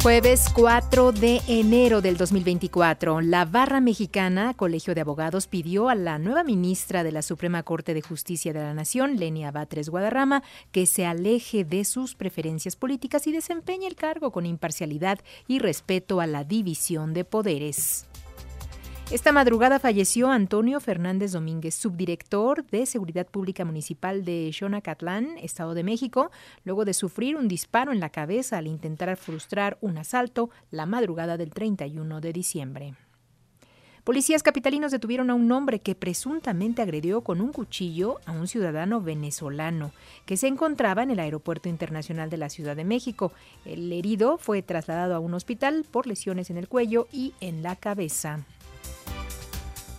Jueves 4 de enero del 2024, la Barra Mexicana, Colegio de Abogados, pidió a la nueva ministra de la Suprema Corte de Justicia de la Nación, Lenia Batres Guadarrama, que se aleje de sus preferencias políticas y desempeñe el cargo con imparcialidad y respeto a la división de poderes. Esta madrugada falleció Antonio Fernández Domínguez, subdirector de Seguridad Pública Municipal de Xonacatlán, Estado de México, luego de sufrir un disparo en la cabeza al intentar frustrar un asalto la madrugada del 31 de diciembre. Policías capitalinos detuvieron a un hombre que presuntamente agredió con un cuchillo a un ciudadano venezolano que se encontraba en el Aeropuerto Internacional de la Ciudad de México. El herido fue trasladado a un hospital por lesiones en el cuello y en la cabeza.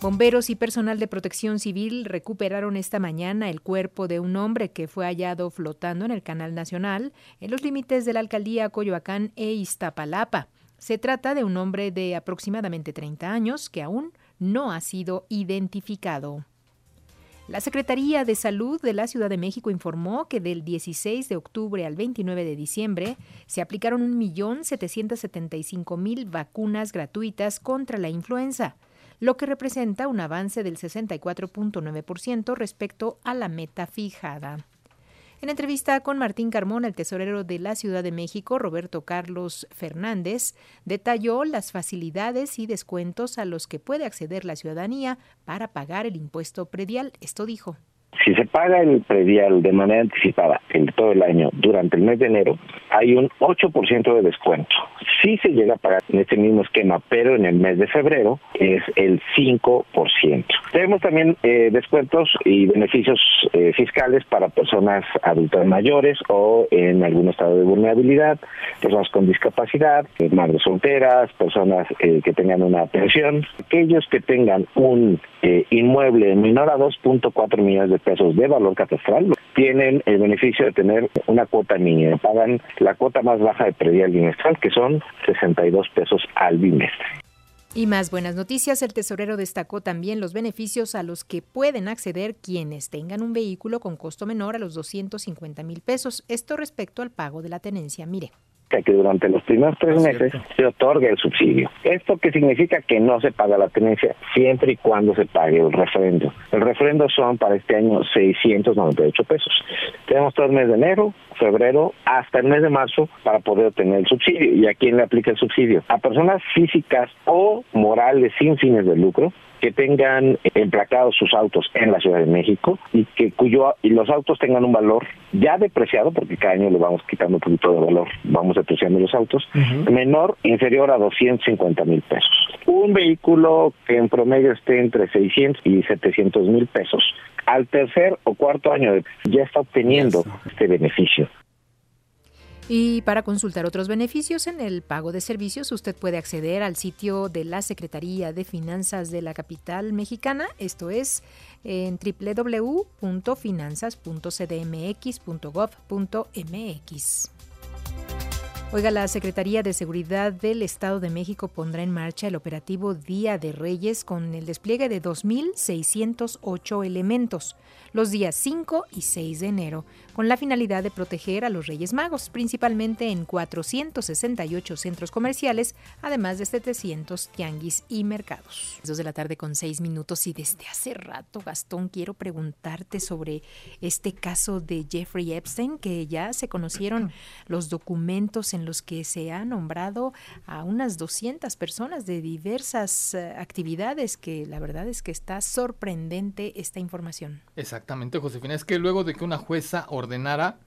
Bomberos y personal de protección civil recuperaron esta mañana el cuerpo de un hombre que fue hallado flotando en el Canal Nacional en los límites de la alcaldía Coyoacán e Iztapalapa. Se trata de un hombre de aproximadamente 30 años que aún no ha sido identificado. La Secretaría de Salud de la Ciudad de México informó que del 16 de octubre al 29 de diciembre se aplicaron 1.775.000 vacunas gratuitas contra la influenza lo que representa un avance del 64.9% respecto a la meta fijada. En entrevista con Martín Carmón, el tesorero de la Ciudad de México, Roberto Carlos Fernández, detalló las facilidades y descuentos a los que puede acceder la ciudadanía para pagar el impuesto predial. Esto dijo. Si se paga el predial de manera anticipada en todo el año durante el mes de enero, hay un 8% de descuento. Si se llega a pagar en este mismo esquema, pero en el mes de febrero es el 5%. Tenemos también eh, descuentos y beneficios eh, fiscales para personas adultas mayores o en algún estado de vulnerabilidad, personas con discapacidad, eh, madres solteras, personas que tengan una pensión, aquellos que tengan un inmueble menor a 2.4 millones de pesos de valor catastral tienen el beneficio de tener una cuota mínima. Pagan la cuota más baja de predial bimestral, que son 62 pesos al bimestre. Y más buenas noticias, el tesorero destacó también los beneficios a los que pueden acceder quienes tengan un vehículo con costo menor a los 250 mil pesos. Esto respecto al pago de la tenencia. Mire que durante los primeros tres ah, meses se otorgue el subsidio. Esto que significa que no se paga la tenencia siempre y cuando se pague el refrendo. El refrendo son para este año 698 pesos. Tenemos todo el mes de enero, febrero, hasta el mes de marzo para poder obtener el subsidio. ¿Y a quién le aplica el subsidio? A personas físicas o morales sin fines de lucro que tengan emplacados sus autos en la Ciudad de México y que cuyo y los autos tengan un valor ya depreciado, porque cada año le vamos quitando un poquito de valor, vamos depreciando los autos, menor, inferior a 250 mil pesos. Un vehículo que en promedio esté entre 600 y 700 mil pesos, al tercer o cuarto año ya está obteniendo este beneficio. Y para consultar otros beneficios en el pago de servicios, usted puede acceder al sitio de la Secretaría de Finanzas de la capital mexicana, esto es en www.finanzas.cdmx.gov.mx. Oiga, la Secretaría de Seguridad del Estado de México pondrá en marcha el operativo Día de Reyes con el despliegue de 2.608 elementos los días 5 y 6 de enero, con la finalidad de proteger a los Reyes Magos, principalmente en 468 centros comerciales, además de 700 tianguis y mercados. Dos de la tarde con 6 minutos y desde hace rato, Gastón, quiero preguntarte sobre este caso de Jeffrey Epstein, que ya se conocieron los documentos en los que se ha nombrado a unas 200 personas de diversas eh, actividades, que la verdad es que está sorprendente esta información. Exactamente, Josefina. Es que luego de que una jueza ordenara,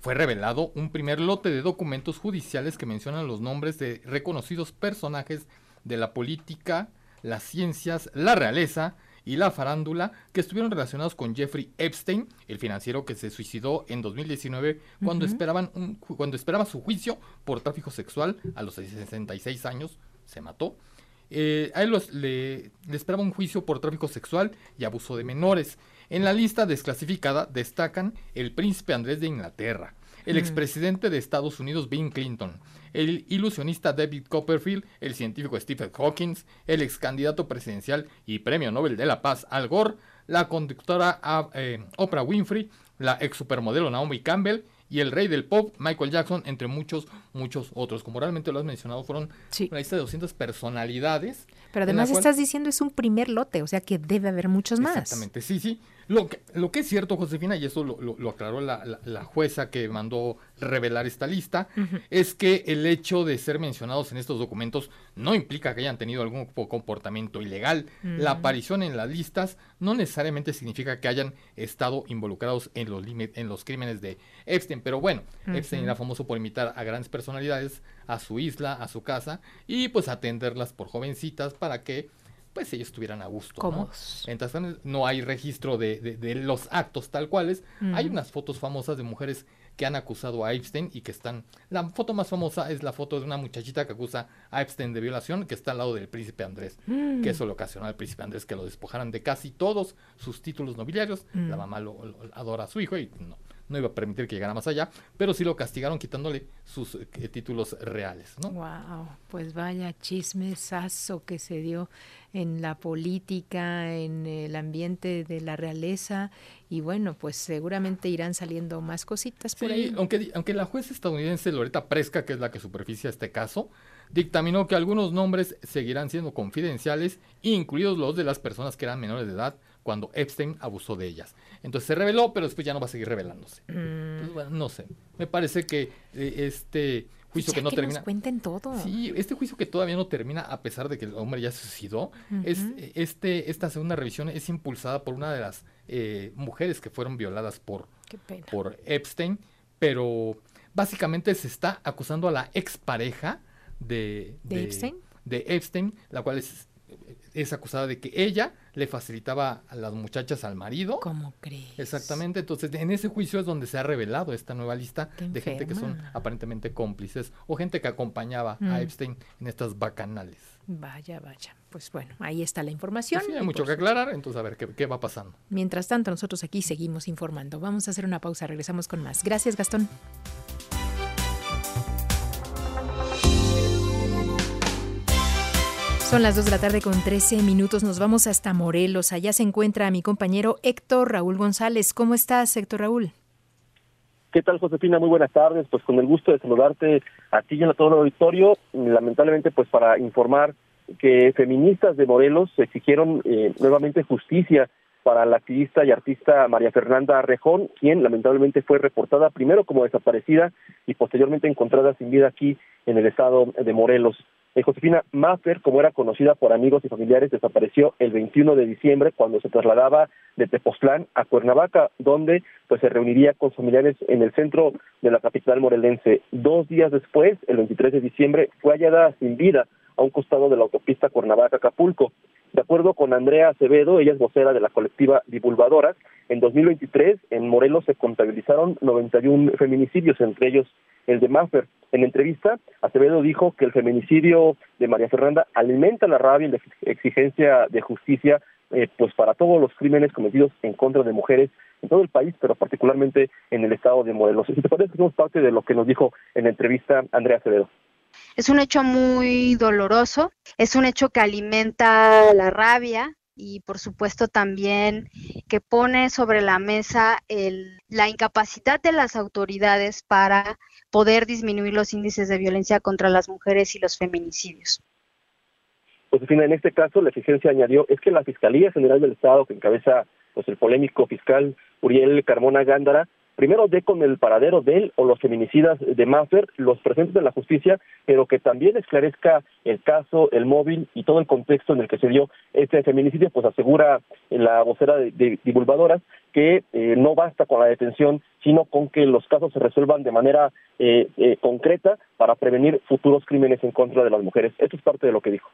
fue revelado un primer lote de documentos judiciales que mencionan los nombres de reconocidos personajes de la política, las ciencias, la realeza y la farándula que estuvieron relacionados con Jeffrey Epstein, el financiero que se suicidó en 2019 cuando, esperaban un, cuando esperaba su juicio por tráfico sexual a los 66 años, se mató. Eh, a él le, le esperaba un juicio por tráfico sexual y abuso de menores. En la lista desclasificada destacan el príncipe Andrés de Inglaterra, el expresidente de Estados Unidos Bill Clinton, el ilusionista David Copperfield, el científico Stephen Hawking, el ex candidato presidencial y premio Nobel de la Paz Al Gore, la conductora ah, eh, Oprah Winfrey, la ex supermodelo Naomi Campbell y el rey del pop, Michael Jackson, entre muchos, muchos otros. Como realmente lo has mencionado, fueron una lista de 200 personalidades. Pero además estás diciendo es un primer lote, o sea que debe haber muchos más. Exactamente, sí, sí. Lo que, lo que es cierto, Josefina, y eso lo, aclaró la, jueza que mandó revelar esta lista, es que el hecho de ser mencionados en estos documentos no implica que hayan tenido algún comportamiento ilegal. La aparición en las listas no necesariamente significa que hayan estado involucrados en los, en los crímenes de Epstein. Pero bueno, Epstein era famoso por invitar a grandes personalidades a su isla, a su casa, y pues atenderlas por jovencitas para que pues ellos estuvieran a gusto. ¿no? Entonces no hay registro de, los actos tal cuales. Hay unas fotos famosas de mujeres que han acusado a Epstein y que están... La foto más famosa es la foto de una muchachita que acusa a Epstein de violación que está al lado del príncipe Andrés, mm. que eso le ocasionó al príncipe Andrés que lo despojaran de casi todos sus títulos nobiliarios. La mm. mamá lo, adora a su hijo y no, no iba a permitir que llegara más allá, pero sí lo castigaron quitándole sus eh, títulos reales, ¿no? Wow, pues vaya chismesazo que se dio en la política, en el ambiente de la realeza y bueno, pues seguramente irán saliendo más cositas por ahí. Aunque, aunque la jueza estadounidense Loretta Presca, que es la que superficia este caso, dictaminó que algunos nombres seguirán siendo confidenciales, incluidos los de las personas que eran menores de edad cuando Epstein abusó de ellas. Entonces se reveló, pero después ya no va a seguir revelándose. Mm. no sé. Me parece que eh, este juicio que no termina. Nos cuenten todo. Sí, este juicio que todavía no termina, a pesar de que el hombre ya se suicidó, es, este, esta segunda revisión es impulsada por una de las eh, mujeres que fueron violadas por, por Epstein, pero básicamente se está acusando a la expareja de, de, ¿De Epstein? De Epstein, la cual es es acusada de que ella le facilitaba a las muchachas al marido. ¿Cómo crees? Exactamente. Entonces, en ese juicio es donde se ha revelado esta nueva lista de gente que son aparentemente cómplices o gente que acompañaba a mm. Epstein en estas bacanales. Vaya, vaya. Pues bueno, ahí está la información. sí, hay mucho que aclarar, entonces a ver qué, qué va pasando. Mientras tanto, nosotros aquí seguimos informando. Vamos a hacer una pausa, regresamos con más. Gracias, Gastón. Son las 2 de la tarde con 13 minutos. Nos vamos hasta Morelos. Allá se encuentra mi compañero Héctor Raúl González. ¿Cómo estás, Héctor Raúl? ¿Qué tal, Josefina? Muy buenas tardes. Pues con el gusto de saludarte a ti y a todo el auditorio. Lamentablemente, pues para informar que feministas de Morelos exigieron eh, nuevamente justicia para la activista y artista María Fernanda Rejón, quien lamentablemente fue reportada primero como desaparecida y posteriormente encontrada sin vida aquí en el estado de Morelos. Eh, Josefina Maffer, como era conocida por amigos y familiares, desapareció el 21 de diciembre cuando se trasladaba de Tepoztlán a Cuernavaca, donde pues se reuniría con familiares en el centro de la capital morelense. Dos días después, el 23 de diciembre, fue hallada sin vida a un costado de la autopista Cuernavaca-Acapulco. De acuerdo con Andrea Acevedo, ella es vocera de la colectiva Divulgadoras, en 2023 en Morelos se contabilizaron 91 feminicidios, entre ellos el de Maffer. En entrevista, Acevedo dijo que el feminicidio de María Fernanda alimenta la rabia y la exigencia de justicia eh, pues para todos los crímenes cometidos en contra de mujeres en todo el país, pero particularmente en el estado de Morelos. Si te parece, somos parte de lo que nos dijo en la entrevista Andrea Acevedo. Es un hecho muy doloroso, es un hecho que alimenta la rabia, y por supuesto también que pone sobre la mesa el, la incapacidad de las autoridades para poder disminuir los índices de violencia contra las mujeres y los feminicidios. Josefina, en este caso la exigencia añadió es que la Fiscalía General del Estado, que encabeza pues el polémico fiscal Uriel Carmona Gándara, primero dé con el paradero de él o los feminicidas de Maffer, los presentes de la justicia, pero que también esclarezca el caso, el móvil y todo el contexto en el que se dio este feminicidio, pues asegura la vocera de, divulgadoras que eh, no basta con la detención, sino con que los casos se resuelvan de manera eh, eh, concreta para prevenir futuros crímenes en contra de las mujeres. Esto es parte de lo que dijo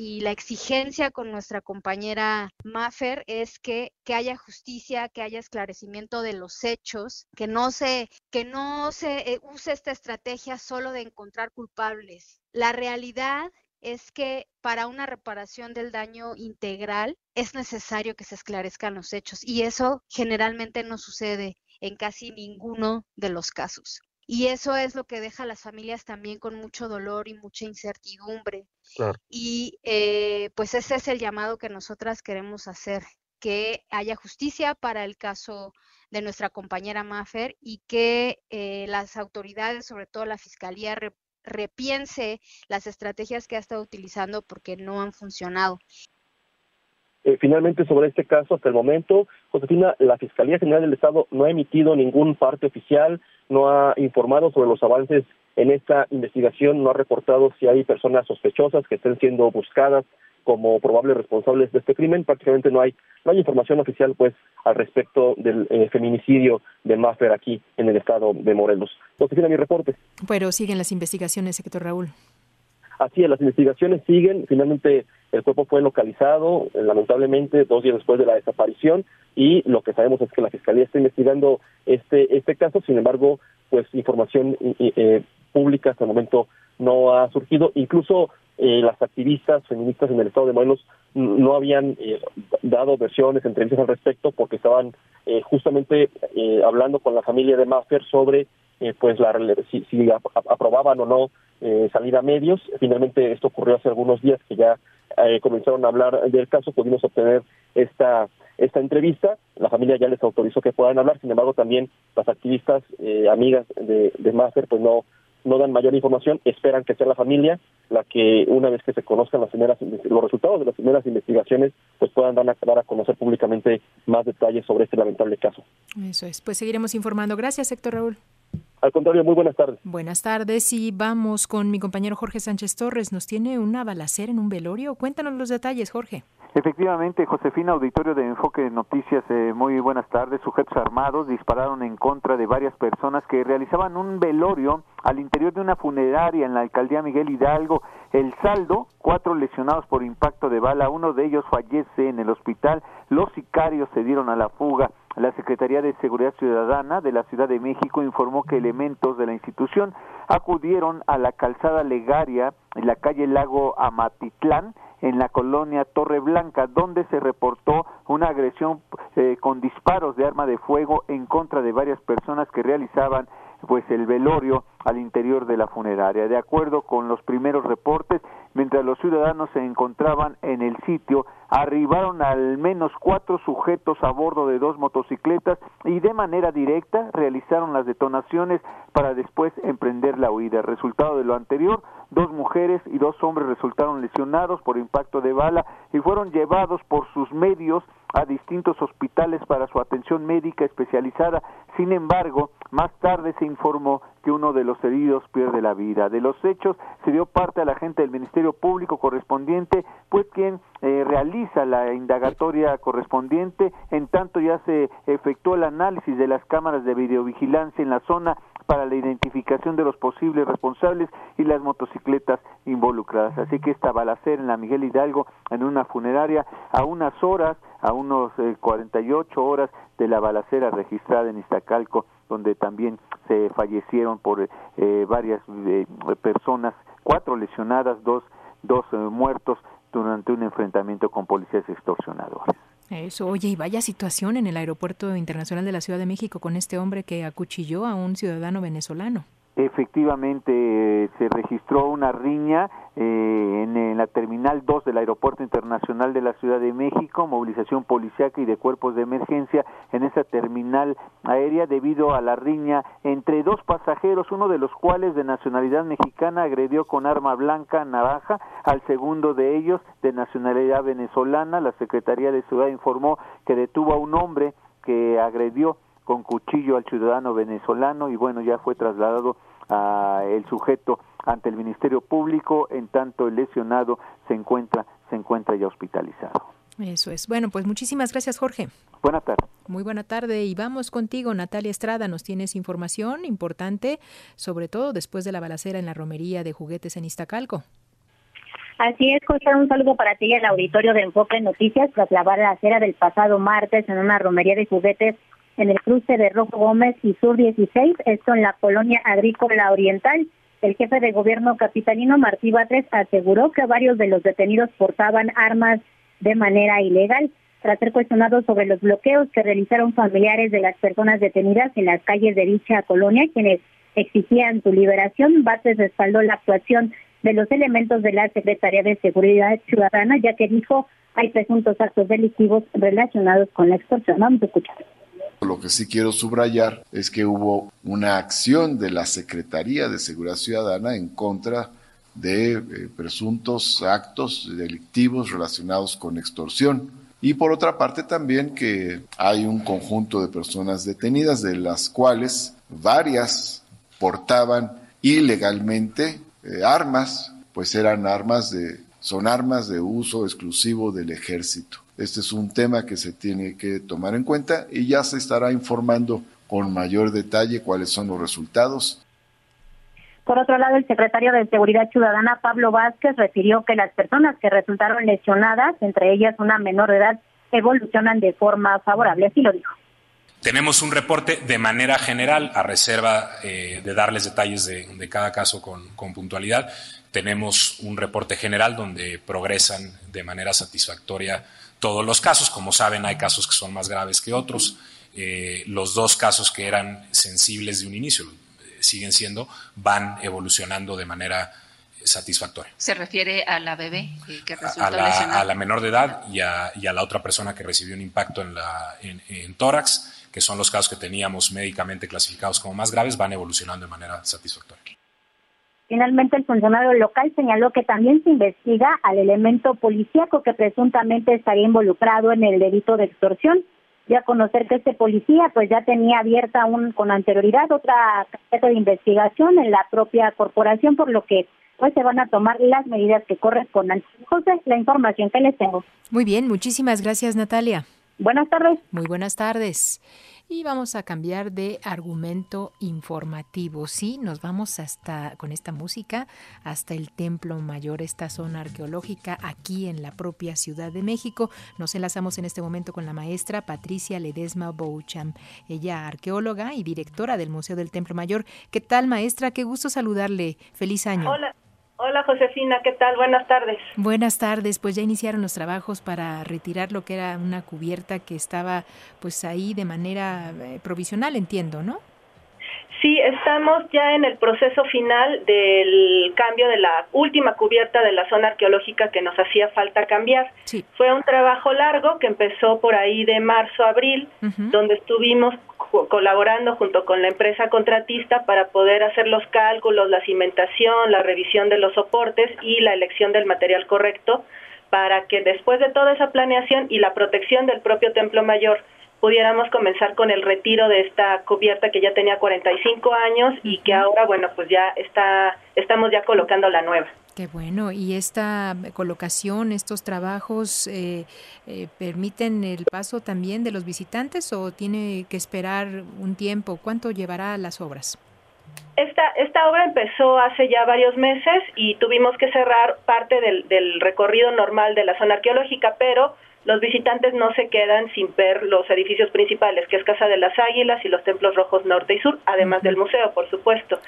y la exigencia con nuestra compañera Maffer es que, que, haya justicia, que haya esclarecimiento de los hechos, que no se, que no se eh, use esta estrategia solo de encontrar culpables. La realidad es que para una reparación del daño integral es necesario que se esclarezcan los hechos y eso generalmente no sucede en casi ninguno de los casos. Y eso es lo que deja a las familias también con mucho dolor y mucha incertidumbre. Y eh, pues ese es el llamado que nosotras queremos hacer. que haya justicia para el caso de nuestra compañera Maffer y que eh, las autoridades, sobre todo la Fiscalía, repiense las estrategias que ha estado utilizando porque no han funcionado. Eh, finalmente, sobre este caso, hasta el momento, Josefina, la Fiscalía General del Estado no ha emitido ningún parte oficial, no ha informado sobre los avances en esta investigación, no ha reportado si hay personas sospechosas que estén siendo buscadas como probables responsables de este crimen. Prácticamente no hay no hay información oficial, pues, al respecto del eh, feminicidio de Maffer aquí en el estado de Morelos. Josefina, mi reporte. Pero siguen las investigaciones, sector Raúl. Así es, las investigaciones siguen. Finalmente, el cuerpo fue localizado, eh, lamentablemente, dos días después de la desaparición, y lo que sabemos es que la Fiscalía está investigando este, este caso. Sin embargo, pues información eh, pública hasta el momento no ha surgido. Incluso eh, las activistas feministas en el estado de Morelos no habían eh, dado versiones, entrevistas al respecto, porque estaban eh, justamente eh, hablando con la familia de Maffer sobre pues la si, si aprobaban o no salir a medios. Finalmente esto ocurrió hace algunos días que ya comenzaron a hablar del caso, pudimos obtener esta esta entrevista, la familia ya les autorizó que puedan hablar, sin embargo también las activistas amigas de, de Maffer pues no no dan mayor información, esperan que sea la familia la que una vez que se conozcan las primeras los resultados de las primeras investigaciones, pues puedan dar a, dar a conocer públicamente más detalles sobre este lamentable caso. Eso es, pues seguiremos informando. Gracias, Héctor Raúl. Al contrario, muy buenas tardes. Buenas tardes y vamos con mi compañero Jorge Sánchez Torres. ¿Nos tiene una balacera en un velorio? Cuéntanos los detalles, Jorge. Efectivamente, Josefina, auditorio de Enfoque de Noticias, eh, muy buenas tardes. Sujetos armados dispararon en contra de varias personas que realizaban un velorio al interior de una funeraria en la alcaldía Miguel Hidalgo. El saldo, cuatro lesionados por impacto de bala, uno de ellos fallece en el hospital. Los sicarios se dieron a la fuga. La Secretaría de Seguridad Ciudadana de la Ciudad de México informó que elementos de la institución acudieron a la calzada Legaria en la calle Lago Amatitlán en la colonia Torre Blanca, donde se reportó una agresión eh, con disparos de arma de fuego en contra de varias personas que realizaban pues el velorio al interior de la funeraria. De acuerdo con los primeros reportes, mientras los ciudadanos se encontraban en el sitio, arribaron al menos cuatro sujetos a bordo de dos motocicletas y de manera directa realizaron las detonaciones para después emprender la huida. Resultado de lo anterior, dos mujeres y dos hombres resultaron lesionados por impacto de bala y fueron llevados por sus medios a distintos hospitales para su atención médica especializada. Sin embargo, más tarde se informó que uno de los heridos pierde la vida. De los hechos se dio parte a la gente del Ministerio Público correspondiente, pues quien eh, realiza la indagatoria correspondiente, en tanto ya se efectuó el análisis de las cámaras de videovigilancia en la zona para la identificación de los posibles responsables y las motocicletas involucradas. Así que esta balacera en la Miguel Hidalgo, en una funeraria, a unas horas, a unos 48 eh, horas de la balacera registrada en Iztacalco, donde también se fallecieron por eh, varias eh, personas, cuatro lesionadas, dos, dos muertos durante un enfrentamiento con policías extorsionadores. Eso, oye, y vaya situación en el Aeropuerto Internacional de la Ciudad de México con este hombre que acuchilló a un ciudadano venezolano. Efectivamente, se registró una riña eh, en, la Terminal 2 del Aeropuerto Internacional de la Ciudad de México, movilización policiaca y de cuerpos de emergencia en esa terminal aérea debido a la riña entre dos pasajeros, uno de los cuales de nacionalidad mexicana agredió con arma blanca naranja al segundo de ellos de nacionalidad venezolana. La Secretaría de Ciudad informó que detuvo a un hombre que agredió con cuchillo al ciudadano venezolano y bueno, ya fue trasladado a el sujeto ante el Ministerio Público, en tanto el lesionado se encuentra se encuentra ya hospitalizado. Eso es. Bueno, pues muchísimas gracias, Jorge. Buenas tardes. Muy buena tarde y vamos contigo, Natalia Estrada. Nos tienes información importante, sobre todo después de la balacera en la romería de juguetes en Iztacalco. Así es, José, un saludo para ti y el auditorio de Enfoque Noticias tras la balacera del pasado martes en una romería de juguetes en el cruce de Rojo Gómez y Sur 16, esto en la colonia agrícola oriental. El jefe de gobierno capitalino Martí Batres aseguró que varios de los detenidos portaban armas de manera ilegal. Tras ser cuestionados sobre los bloqueos que realizaron familiares de las personas detenidas en las calles de dicha colonia, quienes exigían su liberación, Batres respaldó la actuación de los elementos de la Secretaría de Seguridad Ciudadana, ya que dijo hay presuntos actos delictivos relacionados con la extorsión. Vamos a escuchar. Lo que sí quiero subrayar es que hubo una acción de la Secretaría de Seguridad Ciudadana en contra de eh, presuntos actos delictivos relacionados con extorsión. Y por otra parte también que hay un conjunto de personas detenidas, de las cuales varias portaban ilegalmente eh, armas, pues eran armas de, son armas de uso exclusivo del ejército. Este es un tema que se tiene que tomar en cuenta y ya se estará informando con mayor detalle cuáles son los resultados. Por otro lado, el secretario de Seguridad Ciudadana, Pablo Vázquez, refirió que las personas que resultaron lesionadas, entre ellas una menor de edad, evolucionan de forma favorable. Así lo dijo. Tenemos un reporte de manera general, a reserva eh, de darles detalles de, cada caso con, puntualidad. Tenemos un reporte general donde progresan de manera satisfactoria todos los casos. Como saben, hay casos que son más graves que otros. Eh, los dos casos que eran sensibles de un inicio, eh, siguen siendo, van evolucionando de manera satisfactoria. ¿Se refiere a la bebé que resultó a, la, a la menor de edad y a, y a, la otra persona que recibió un impacto en, la, en tórax que son los casos que teníamos médicamente clasificados como más graves, van evolucionando de manera satisfactoria. Finalmente, el funcionario local señaló que también se investiga al elemento policíaco que presuntamente estaría involucrado en el delito de extorsión. Ya conocer que este policía pues ya tenía abierta un, con anterioridad otra carpeta de investigación en la propia corporación, por lo que pues se van a tomar las medidas que correspondan. José, la información que les tengo. Muy bien, muchísimas gracias Natalia. Buenas tardes. Muy buenas tardes. Y vamos a cambiar de argumento informativo. Sí, nos vamos hasta con esta música hasta el Templo Mayor, esta zona arqueológica aquí en la propia Ciudad de México. Nos enlazamos en este momento con la maestra Patricia Ledesma Boucham, ella arqueóloga y directora del Museo del Templo Mayor. ¿Qué tal, maestra? Qué gusto saludarle. Feliz año. Hola. Hola Josefina, ¿qué tal? Buenas tardes. Buenas tardes, pues ya iniciaron los trabajos para retirar lo que era una cubierta que estaba pues ahí de manera eh, provisional, entiendo, ¿no? Sí, estamos ya en el proceso final del cambio de la última cubierta de la zona arqueológica que nos hacía falta cambiar. Sí. Fue un trabajo largo que empezó por ahí de marzo a abril, donde estuvimos colaborando junto con la empresa contratista para poder hacer los cálculos, la cimentación, la revisión de los soportes y la elección del material correcto para que después de toda esa planeación y la protección del propio templo mayor pudiéramos comenzar con el retiro de esta cubierta que ya tenía 45 años y que ahora bueno pues ya está estamos ya colocando la nueva. Qué bueno. ¿Y esta colocación, estos trabajos, eh, eh, permiten el paso también de los visitantes o tiene que esperar un tiempo? ¿Cuánto llevará las obras? Esta, esta obra empezó hace ya varios meses y tuvimos que cerrar parte del, del recorrido normal de la zona arqueológica, pero los visitantes no se quedan sin ver los edificios principales, que es Casa de las Águilas y los templos rojos norte y sur, además del museo, por supuesto.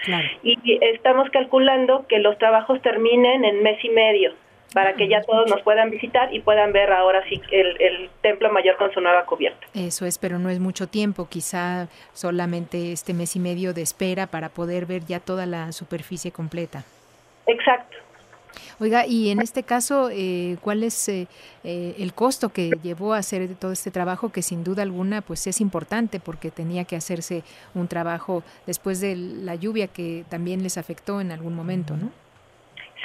Y estamos calculando que los trabajos terminen en mes y medio para que ya ah, todos nos puedan visitar y puedan ver ahora sí el, templo mayor con su nueva cubierta. Eso es, pero no es mucho tiempo, quizá solamente este mes y medio de espera para poder ver ya toda la superficie completa. Exacto. Oiga, y en este caso, eh, ¿cuál es eh, eh, el costo que llevó a hacer todo este trabajo? Que sin duda alguna, pues es importante porque tenía que hacerse un trabajo después de la lluvia que también les afectó en algún momento, ¿no?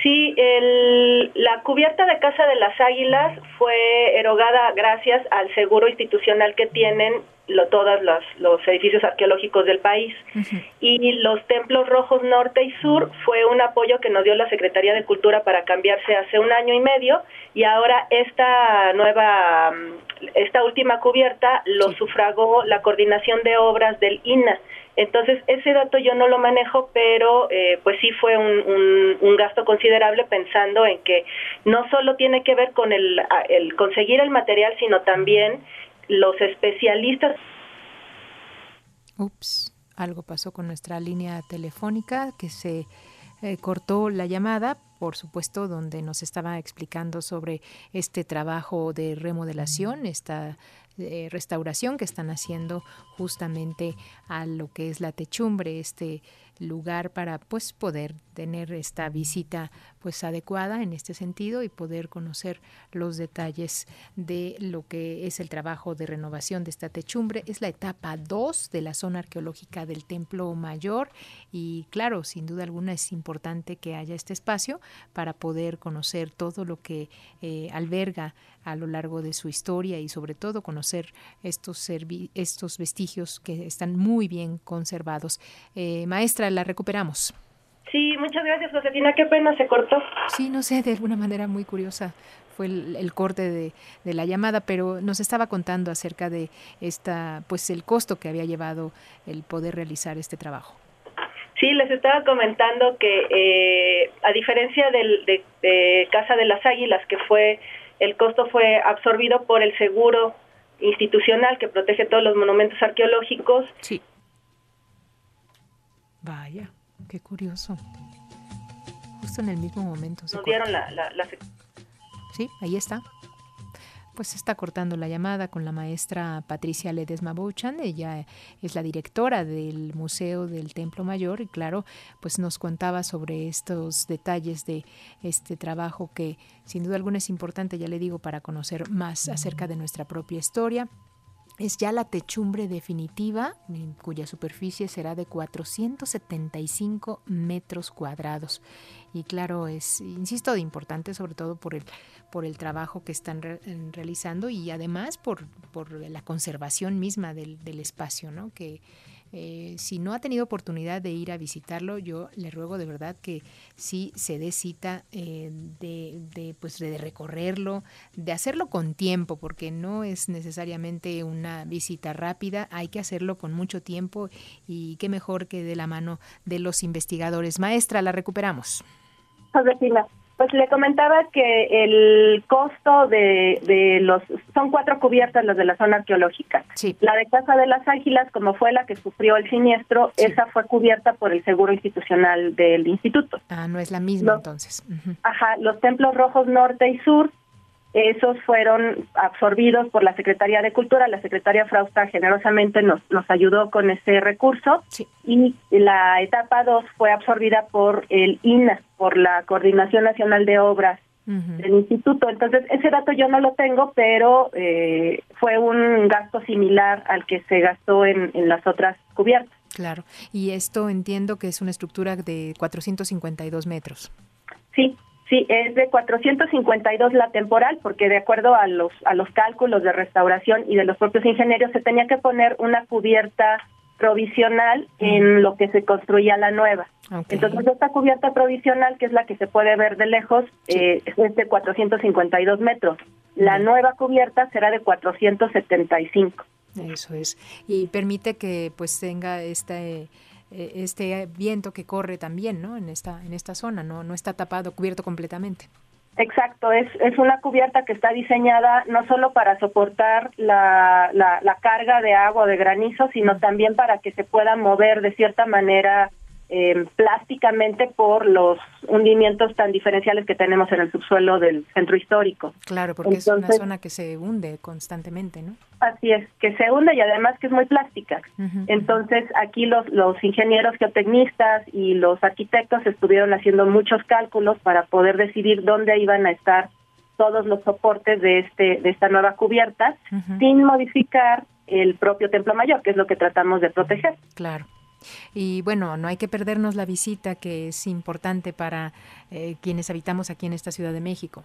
Sí, el, la cubierta de Casa de las Águilas fue erogada gracias al seguro institucional que tienen lo, todos los, los, edificios arqueológicos del país. Y los templos rojos norte y sur fue un apoyo que nos dio la Secretaría de Cultura para cambiarse hace un año y medio y ahora esta nueva, esta última cubierta lo sufragó la coordinación de obras del INA. Entonces, ese dato yo no lo manejo, pero eh, pues sí fue un, un, gasto considerable pensando en que no solo tiene que ver con el, el conseguir el material, sino también los especialistas. Ups, algo pasó con nuestra línea telefónica que se eh, cortó la llamada, por supuesto, donde nos estaba explicando sobre este trabajo de remodelación, esta restauración que están haciendo justamente a lo que es la techumbre, este lugar para pues poder tener esta visita pues adecuada en este sentido y poder conocer los detalles de lo que es el trabajo de renovación de esta techumbre. Es la etapa 2 de la zona arqueológica del Templo Mayor y claro, sin duda alguna es importante que haya este espacio para poder conocer todo lo que eh, alberga a lo largo de su historia y sobre todo conocer estos, estos vestigios que están muy bien conservados. Eh, maestra, la recuperamos. Sí, muchas gracias, Josefina. Qué pena se cortó. Sí, no sé, de alguna manera muy curiosa fue el, corte de, de, la llamada, pero nos estaba contando acerca de esta, pues el costo que había llevado el poder realizar este trabajo. Sí, les estaba comentando que eh, a diferencia del, de, Casa de las Águilas, que fue el costo fue absorbido por el seguro institucional que protege todos los monumentos arqueológicos. Sí. Vaya. Qué curioso. Justo en el mismo momento. Se Nos dieron la, Sí, ahí está. Pues está cortando la llamada con la maestra Patricia Ledesma Bouchan. Ella es la directora del Museo del Templo Mayor y claro, pues nos contaba sobre estos detalles de este trabajo que sin duda alguna es importante, ya le digo, para conocer más acerca de nuestra propia historia es ya la techumbre definitiva, cuya superficie será de 475 metros cuadrados. Y claro, es, insisto, de importante sobre todo por el, por el trabajo que están realizando y además por, por la conservación misma del, del espacio, ¿no? Que, eh, si no ha tenido oportunidad de ir a visitarlo, yo le ruego de verdad que sí se dé cita eh, de, de, pues, de recorrerlo, de hacerlo con tiempo, porque no es necesariamente una visita rápida, hay que hacerlo con mucho tiempo y qué mejor que de la mano de los investigadores. Maestra, la recuperamos. Pues le comentaba que el costo de, de los son cuatro cubiertas las de la zona arqueológica. Sí. La de Casa de las Águilas, como fue la que sufrió el siniestro, esa fue cubierta por el seguro institucional del instituto. Ah, no es la misma entonces. Ajá, los templos rojos norte y sur esos fueron absorbidos por la Secretaría de Cultura. La Secretaría Frausta generosamente nos, nos ayudó con ese recurso y la etapa 2 fue absorbida por el INA, por la Coordinación Nacional de Obras del Instituto. Entonces, ese dato yo no lo tengo, pero eh, fue un gasto similar al que se gastó en, en las otras cubiertas. Claro, y esto entiendo que es una estructura de 452 metros. Sí, Sí, es de 452 la temporal, porque de acuerdo a los a los cálculos de restauración y de los propios ingenieros se tenía que poner una cubierta provisional en lo que se construía la nueva. Entonces esta cubierta provisional, que es la que se puede ver de lejos, eh, es de 452 metros. La nueva cubierta será de 475. Eso es. Y permite que pues tenga este eh, este viento que corre también, ¿no? En esta en esta zona, no no está tapado, cubierto completamente. Exacto, es, es una cubierta que está diseñada no solo para soportar la, la, la carga de agua de granizo, sino también para que se pueda mover de cierta manera eh, plásticamente por los hundimientos tan diferenciales que tenemos en el subsuelo del centro histórico. Claro, porque es una zona que se hunde constantemente, ¿no? Así es, que se hunde y además que es muy plástica. Entonces aquí los, los ingenieros geotecnistas y los arquitectos estuvieron haciendo muchos cálculos para poder decidir dónde iban a estar todos los soportes de este de esta nueva cubierta sin modificar el propio templo mayor, que es lo que tratamos de proteger. Claro. Y bueno, no hay que perdernos la visita que es importante para eh, quienes habitamos aquí en esta Ciudad de México.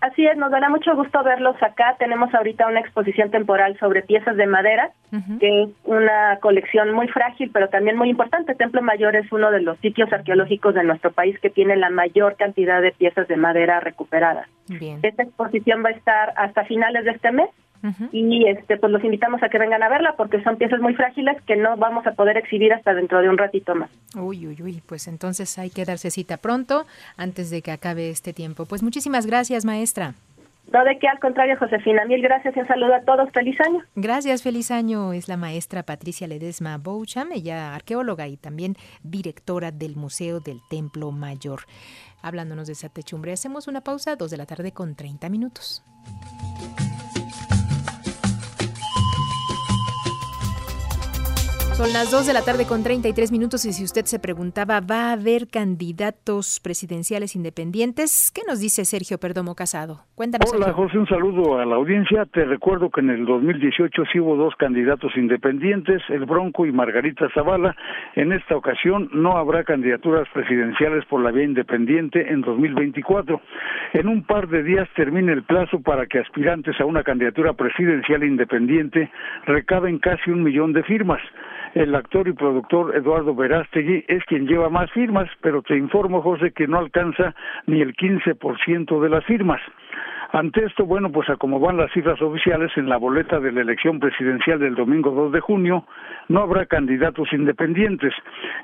Así es, nos dará mucho gusto verlos acá. Tenemos ahorita una exposición temporal sobre piezas de madera, que es una colección muy frágil, pero también muy importante. Templo Mayor es uno de los sitios arqueológicos de nuestro país que tiene la mayor cantidad de piezas de madera recuperadas. Bien. Esta exposición va a estar hasta finales de este mes y este pues los invitamos a que vengan a verla porque son piezas muy frágiles que no vamos a poder exhibir hasta dentro de un ratito más. Uy, uy, uy, pues entonces hay que darse cita pronto antes de que acabe este tiempo. Pues muchísimas gracias, maestra. No, de qué, al contrario, Josefina. Mil gracias y un saludo a todos. Feliz año. Gracias, feliz año. Es la maestra Patricia Ledesma Boucham, ella arqueóloga y también directora del Museo del Templo Mayor. Hablándonos de esa techumbre, hacemos una pausa, dos de la tarde con 30 minutos. Son las 2 de la tarde con 33 minutos y si usted se preguntaba, ¿va a haber candidatos presidenciales independientes? ¿Qué nos dice Sergio Perdomo Casado? Cuéntanos. Hola José, un saludo a la audiencia. Te recuerdo que en el 2018 sí hubo dos candidatos independientes, el Bronco y Margarita Zavala. En esta ocasión no habrá candidaturas presidenciales por la vía independiente en 2024. En un par de días termina el plazo para que aspirantes a una candidatura presidencial independiente recaben casi un millón de firmas. El actor y productor Eduardo Verástegui es quien lleva más firmas, pero te informo, José, que no alcanza ni el 15% de las firmas. Ante esto, bueno, pues a como van las cifras oficiales en la boleta de la elección presidencial del domingo 2 de junio, no habrá candidatos independientes.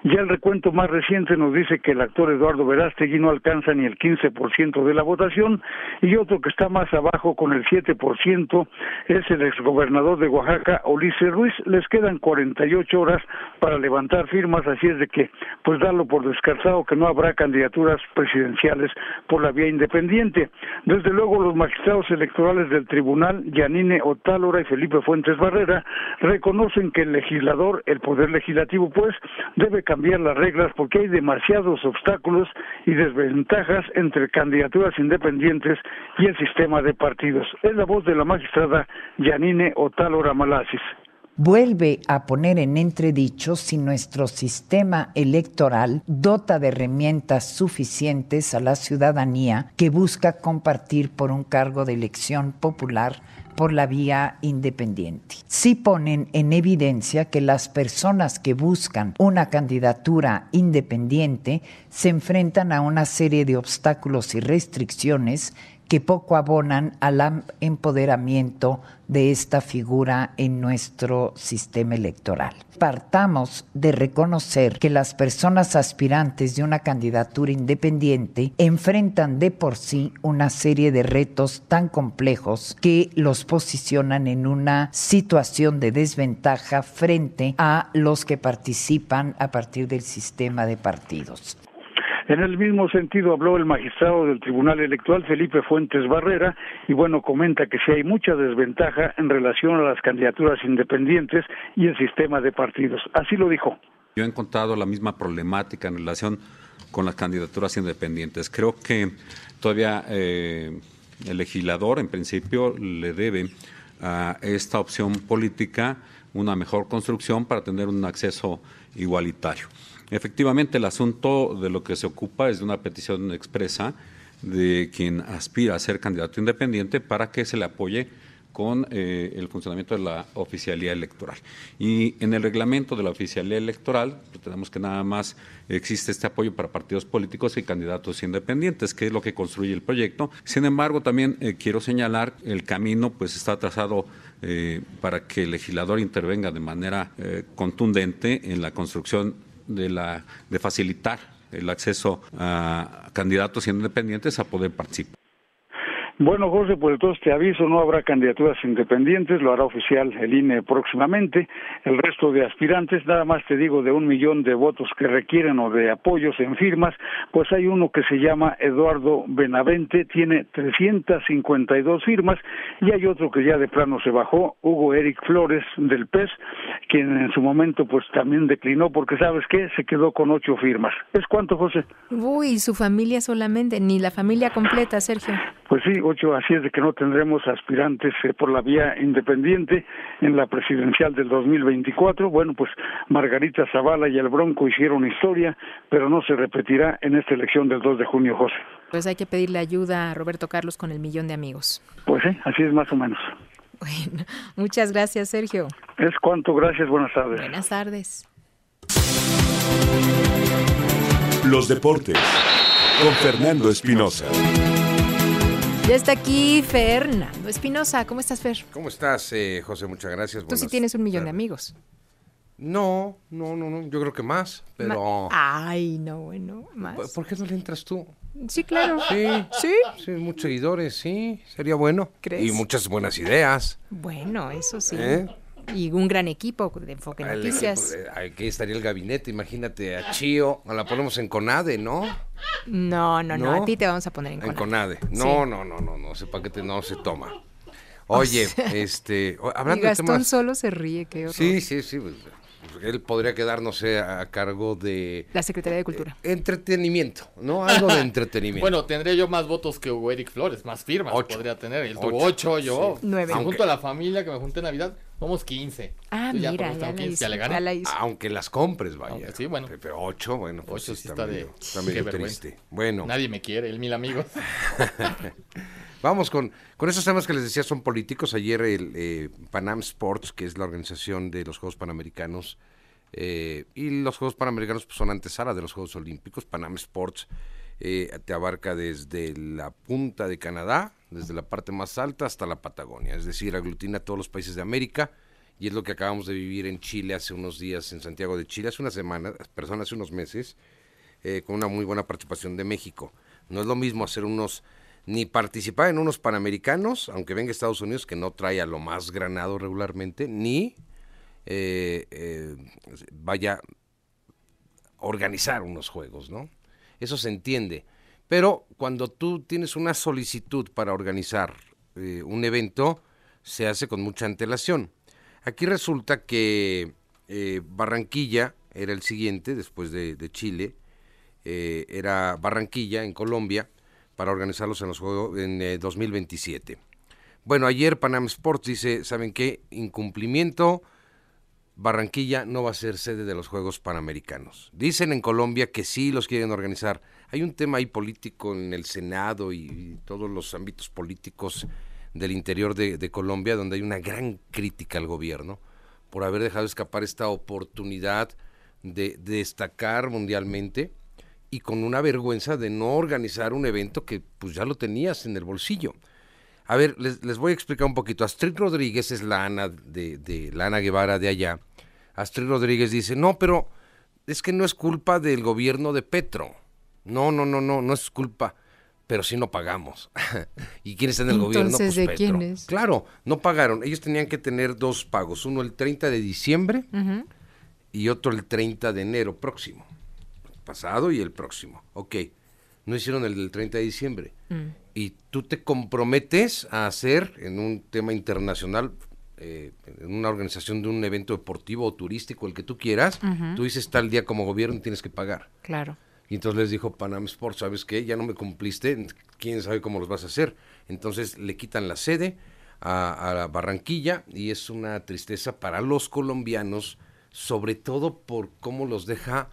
Ya el recuento más reciente nos dice que el actor Eduardo Verástegui no alcanza ni el 15% de la votación y otro que está más abajo con el 7% es el exgobernador de Oaxaca, Ulises Ruiz. Les quedan 48 horas para levantar firmas, así es de que pues darlo por descartado que no habrá candidaturas presidenciales por la vía independiente. Desde luego los magistrados electorales del tribunal, Yanine Otálora y Felipe Fuentes Barrera, reconocen que el legislador, el poder legislativo, pues, debe cambiar las reglas porque hay demasiados obstáculos y desventajas entre candidaturas independientes y el sistema de partidos. Es la voz de la magistrada Yanine Otálora Malasis vuelve a poner en entredicho si nuestro sistema electoral dota de herramientas suficientes a la ciudadanía que busca compartir por un cargo de elección popular por la vía independiente. Sí ponen en evidencia que las personas que buscan una candidatura independiente se enfrentan a una serie de obstáculos y restricciones que poco abonan al empoderamiento de esta figura en nuestro sistema electoral. Partamos de reconocer que las personas aspirantes de una candidatura independiente enfrentan de por sí una serie de retos tan complejos que los posicionan en una situación de desventaja frente a los que participan a partir del sistema de partidos. En el mismo sentido habló el magistrado del Tribunal Electoral, Felipe Fuentes Barrera, y bueno, comenta que sí hay mucha desventaja en relación a las candidaturas independientes y el sistema de partidos. Así lo dijo. Yo he encontrado la misma problemática en relación con las candidaturas independientes. Creo que todavía eh, el legislador, en principio, le debe a esta opción política una mejor construcción para tener un acceso igualitario. Efectivamente, el asunto de lo que se ocupa es de una petición expresa de quien aspira a ser candidato independiente para que se le apoye con eh, el funcionamiento de la oficialía electoral. Y en el reglamento de la oficialía electoral pues, tenemos que nada más existe este apoyo para partidos políticos y candidatos independientes, que es lo que construye el proyecto. Sin embargo, también eh, quiero señalar el camino pues está trazado eh, para que el legislador intervenga de manera contundente en la construcción de, la, de facilitar el acceso a candidatos independientes a poder participar. Bueno, José, pues entonces te aviso, no habrá candidaturas independientes, lo hará oficial el INE próximamente. El resto de aspirantes, nada más te digo, de un millón de votos que requieren o de apoyos en firmas, pues hay uno que se llama Eduardo Benavente, tiene 352 firmas, y hay otro que ya de plano se bajó, Hugo Eric Flores del PES, quien en su momento pues también declinó porque, ¿sabes qué? Se quedó con ocho firmas. ¿Es cuánto, José? Uy, su familia solamente, ni la familia completa, Sergio. Pues sí, así es de que no tendremos aspirantes eh, por la vía independiente en la presidencial del 2024. Bueno, pues Margarita Zavala y el Bronco hicieron historia, pero no se repetirá en esta elección del 2 de junio, José. Pues hay que pedirle ayuda a Roberto Carlos con el millón de amigos. Pues sí, así es más o menos. Bueno, muchas gracias, Sergio. Es cuanto, gracias, buenas tardes. Buenas tardes. Los deportes con Fernando Espinosa. Ya está aquí Fernando Espinosa. ¿Cómo estás, Fer? ¿Cómo estás, eh, José? Muchas gracias. Tú sí tienes un millón de amigos. No, no, no, no. Yo creo que más, pero. Ay, no, bueno, más. ¿Por qué no le entras tú? Sí, claro. Sí. ¿Sí? Sí, muchos seguidores, sí. Sería bueno. ¿Crees? Y muchas buenas ideas. Bueno, eso sí. ¿Eh? Y un gran equipo de Enfoque El Noticias. equipo, Aquí estaría el gabinete, imagínate a Chío, la ponemos en Conade, ¿no? No, no, no, ¿No? a ti te vamos a poner en En Conade. Conade. Sí. No, no, no, no, no, ese paquete no se toma. Oye, sea, este, Y hablando de Gastón temas... solo se ríe, qué horror. Sí, sí, sí. pues, él podría quedar, no sé, a cargo de... La Secretaría de Cultura. Eh, entretenimiento, ¿no? Algo de entretenimiento. bueno, tendría yo más votos que Hugo Eric Flores, más firmas podría tener. Él tuvo ocho, yo. Nueve. Junto a la familia que me junté en Navidad, somos 15. Ah, Entonces, mira, ya, eso la estamos 15, hizo, ya le gané. ya la hizo. Aunque las compres, vaya. Sí, bueno. Pero ocho, bueno, pues Ocho sí sí está, de- está medio triste. Bueno. Nadie me quiere, el mil amigos. Vamos con, con esos temas que les decía, son políticos. Ayer el eh, Panam Sports, que es la organización de los Juegos Panamericanos, eh, y los Juegos Panamericanos pues, son antesala de los Juegos Olímpicos. Panam Sports eh, te abarca desde la punta de Canadá, desde la parte más alta hasta la Patagonia, es decir, aglutina a todos los países de América. Y es lo que acabamos de vivir en Chile hace unos días, en Santiago de Chile, hace una semana, perdón, hace unos meses, eh, con una muy buena participación de México. No es lo mismo hacer unos, ni participar en unos panamericanos, aunque venga Estados Unidos, que no trae a lo más granado regularmente, ni eh, eh, vaya a organizar unos juegos, ¿no? Eso se entiende. Pero cuando tú tienes una solicitud para organizar eh, un evento, se hace con mucha antelación. Aquí resulta que Barranquilla era el siguiente, después de, Chile, era Barranquilla, en Colombia, para organizarlos en los Juegos en eh, 2027. Bueno, ayer Panam Sports dice, ¿saben qué? Incumplimiento, Barranquilla no va a ser sede de los Juegos Panamericanos. Dicen en Colombia que sí los quieren organizar. Hay un tema ahí político en el Senado y, todos los ámbitos políticos del interior de, Colombia, donde hay una gran crítica al gobierno por haber dejado escapar esta oportunidad de destacar mundialmente y con una vergüenza de no organizar un evento que pues ya lo tenías en el bolsillo. A ver, les, les voy a explicar un poquito. Astrid Rodríguez es la Ana de, de la Ana Guevara de allá. Astrid Rodríguez dice, no, pero es que no es culpa del gobierno de Petro. No, no, no, no, no es culpa, pero sí no pagamos. ¿Y quién está en el gobierno? Entonces, Pues ¿de Petro. quién es? Claro, no pagaron. Ellos tenían que tener dos pagos, uno el 30 de diciembre Ujú. y otro el 30 de enero próximo. Pasado y el próximo. Ok. No hicieron el del 30 de diciembre. Mm. Y tú te comprometes a hacer en un tema internacional, eh, en una organización de un evento deportivo o turístico, el que tú quieras, tú dices tal día como gobierno y tienes que pagar. Claro. Y entonces les dijo Panam Sports, ¿sabes qué? Ya no me cumpliste, quién sabe cómo los vas a hacer. Entonces le quitan la sede a, a la Barranquilla y es una tristeza para los colombianos, sobre todo por cómo los deja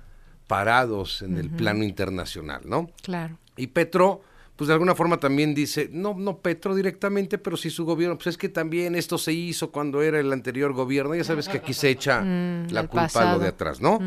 parados en el plano internacional, ¿no? Claro. Y Petro, pues de alguna forma también dice, no, no Petro directamente, pero sí su gobierno, pues es que también esto se hizo cuando era el anterior gobierno, ya sabes que aquí se echa Mm, la culpa a lo de atrás, ¿no?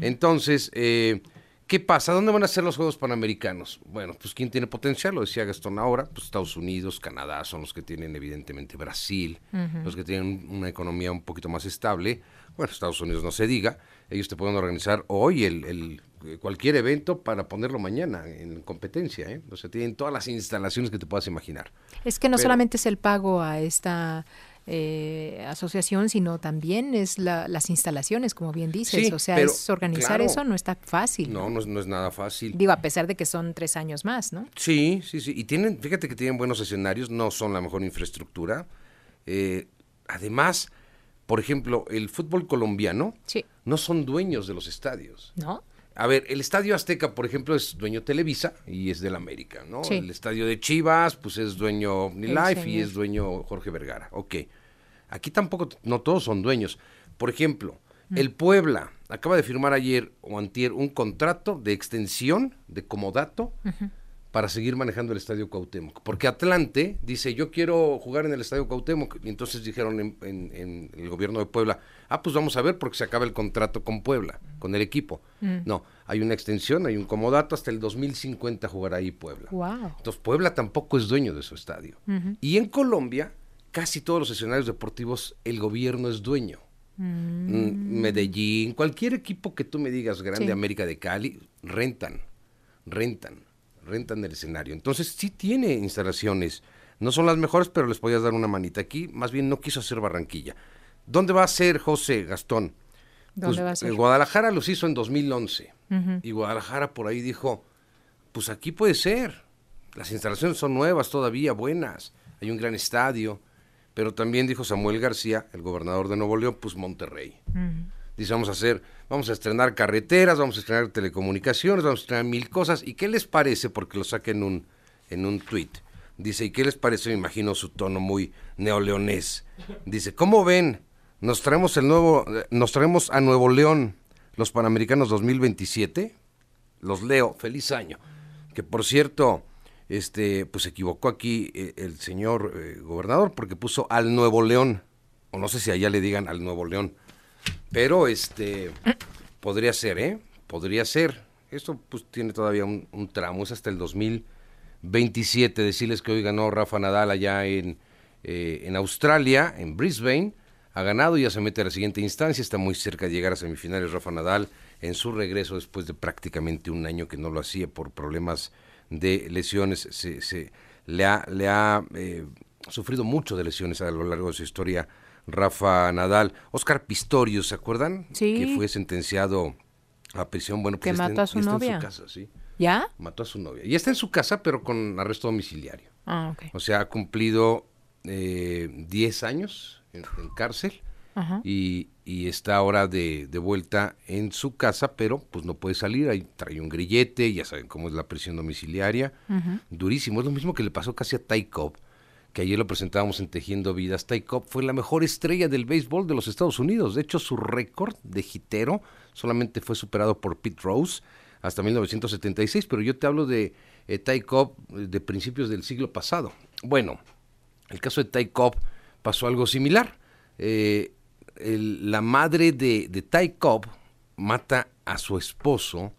Entonces, eh, ¿qué pasa? ¿Dónde van a ser los Juegos Panamericanos? Bueno, pues ¿quién tiene potencial? Lo decía Gastón ahora, pues Estados Unidos, Canadá son los que tienen evidentemente Brasil, los que tienen una economía un poquito más estable. Bueno, Estados Unidos no se diga, ellos te pueden organizar hoy el, el- cualquier evento para ponerlo mañana en competencia, ¿eh? O sea, tienen todas las instalaciones que te puedas imaginar. Es que no Pero- solamente es el pago a esta eh, asociación, sino también es la- las instalaciones, como bien dices. Sí, o sea, pero, es organizar claro. eso no está fácil. No, no es, no es nada fácil. Digo, a pesar de que son tres años más, ¿no? Sí, sí, sí. Y tienen, fíjate que tienen buenos escenarios, no son la mejor infraestructura. Eh, además, por ejemplo, el fútbol colombiano Sí. No son dueños de los estadios. ¿No? A ver, el Estadio Azteca, por ejemplo, es dueño Televisa y es del América, ¿no? Sí. El Estadio de Chivas, pues es dueño OmniLife y es dueño Jorge Vergara. Ok. Aquí tampoco, no todos son dueños. Por ejemplo, Mm. el Puebla acaba de firmar ayer o antier un contrato de extensión de comodato Ujú. Para seguir manejando el Estadio Cuauhtémoc. Porque Atlante dice, yo quiero jugar en el Estadio Cuauhtémoc. Y entonces dijeron en, en- en el gobierno de Puebla, ah, pues vamos a ver porque se acaba el contrato con Puebla, con el equipo. Mm. No, hay una extensión, hay un comodato, hasta el 2050 jugará ahí Puebla. Wow. Entonces Puebla tampoco es dueño de su estadio. Y en Colombia, casi todos los escenarios deportivos, el gobierno es dueño. Mm, Medellín, cualquier equipo que tú me digas grande, Sí. América de Cali, rentan, rentan, rentan el escenario. Entonces sí tiene instalaciones. No son las mejores, pero les podías dar una manita. Aquí más bien no quiso hacer Barranquilla. ¿Dónde va a ser José Gastón? ¿Dónde Pues, va a ser? eh, Guadalajara los hizo en 2011. Ujú. Y Guadalajara por ahí dijo, pues aquí puede ser. Las instalaciones son nuevas todavía, buenas. Hay un gran estadio. Pero también dijo Samuel García, el gobernador de Nuevo León, pues Monterrey. Dice, vamos a hacer, vamos a estrenar carreteras, vamos a estrenar telecomunicaciones, vamos a estrenar mil cosas. ¿Y qué les parece? Porque lo saqué en un, en un tweet. Dice, ¿y qué les parece? Me imagino su tono muy neoleonés. Dice, ¿cómo ven? Nos traemos el nuevo, nos traemos a Nuevo León los Panamericanos 2027. Los leo, feliz año. Que por cierto, este, pues se equivocó aquí eh, el señor eh, gobernador porque puso al Nuevo León. O no sé si allá le digan al Nuevo León. Pero este podría ser, ¿eh? Podría ser. Esto pues tiene todavía un, tramo, es hasta el 2027. Decirles que hoy ganó Rafa Nadal allá en, eh, en Australia, en Brisbane. Ha ganado y ya se mete a la siguiente instancia. Está muy cerca de llegar a semifinales Rafa Nadal en su regreso después de prácticamente un año que no lo hacía por problemas de lesiones. Se, se le ha, le ha eh, sufrido mucho de lesiones a lo largo de su historia Rafa Nadal. Oscar Pistorius, ¿se acuerdan? Sí. Que fue sentenciado a prisión. Bueno, pues Que está en- mató a su está en novia. casa, sí. ¿Ya? Mató a su novia. Y está en su casa, pero con arresto domiciliario. Ah, ok. O sea, ha cumplido eh, 10 años en, en cárcel Ajá. y, y está ahora de, de vuelta en su casa, pero pues no puede salir. Ahí trae un grillete, ya saben cómo es la prisión domiciliaria. Durísimo. Es lo mismo que le pasó casi a Cobb, que ayer lo presentábamos en Tejiendo Vidas. Ty Cobb fue la mejor estrella del béisbol de los Estados Unidos. De hecho, su récord de hitero solamente fue superado por Pete Rose hasta 1976, pero yo te hablo de eh, Ty Cobb eh, de principios del siglo pasado. Bueno, el caso de Ty Cobb pasó algo similar. Eh, el- la madre de, de Ty Cobb mata a su esposo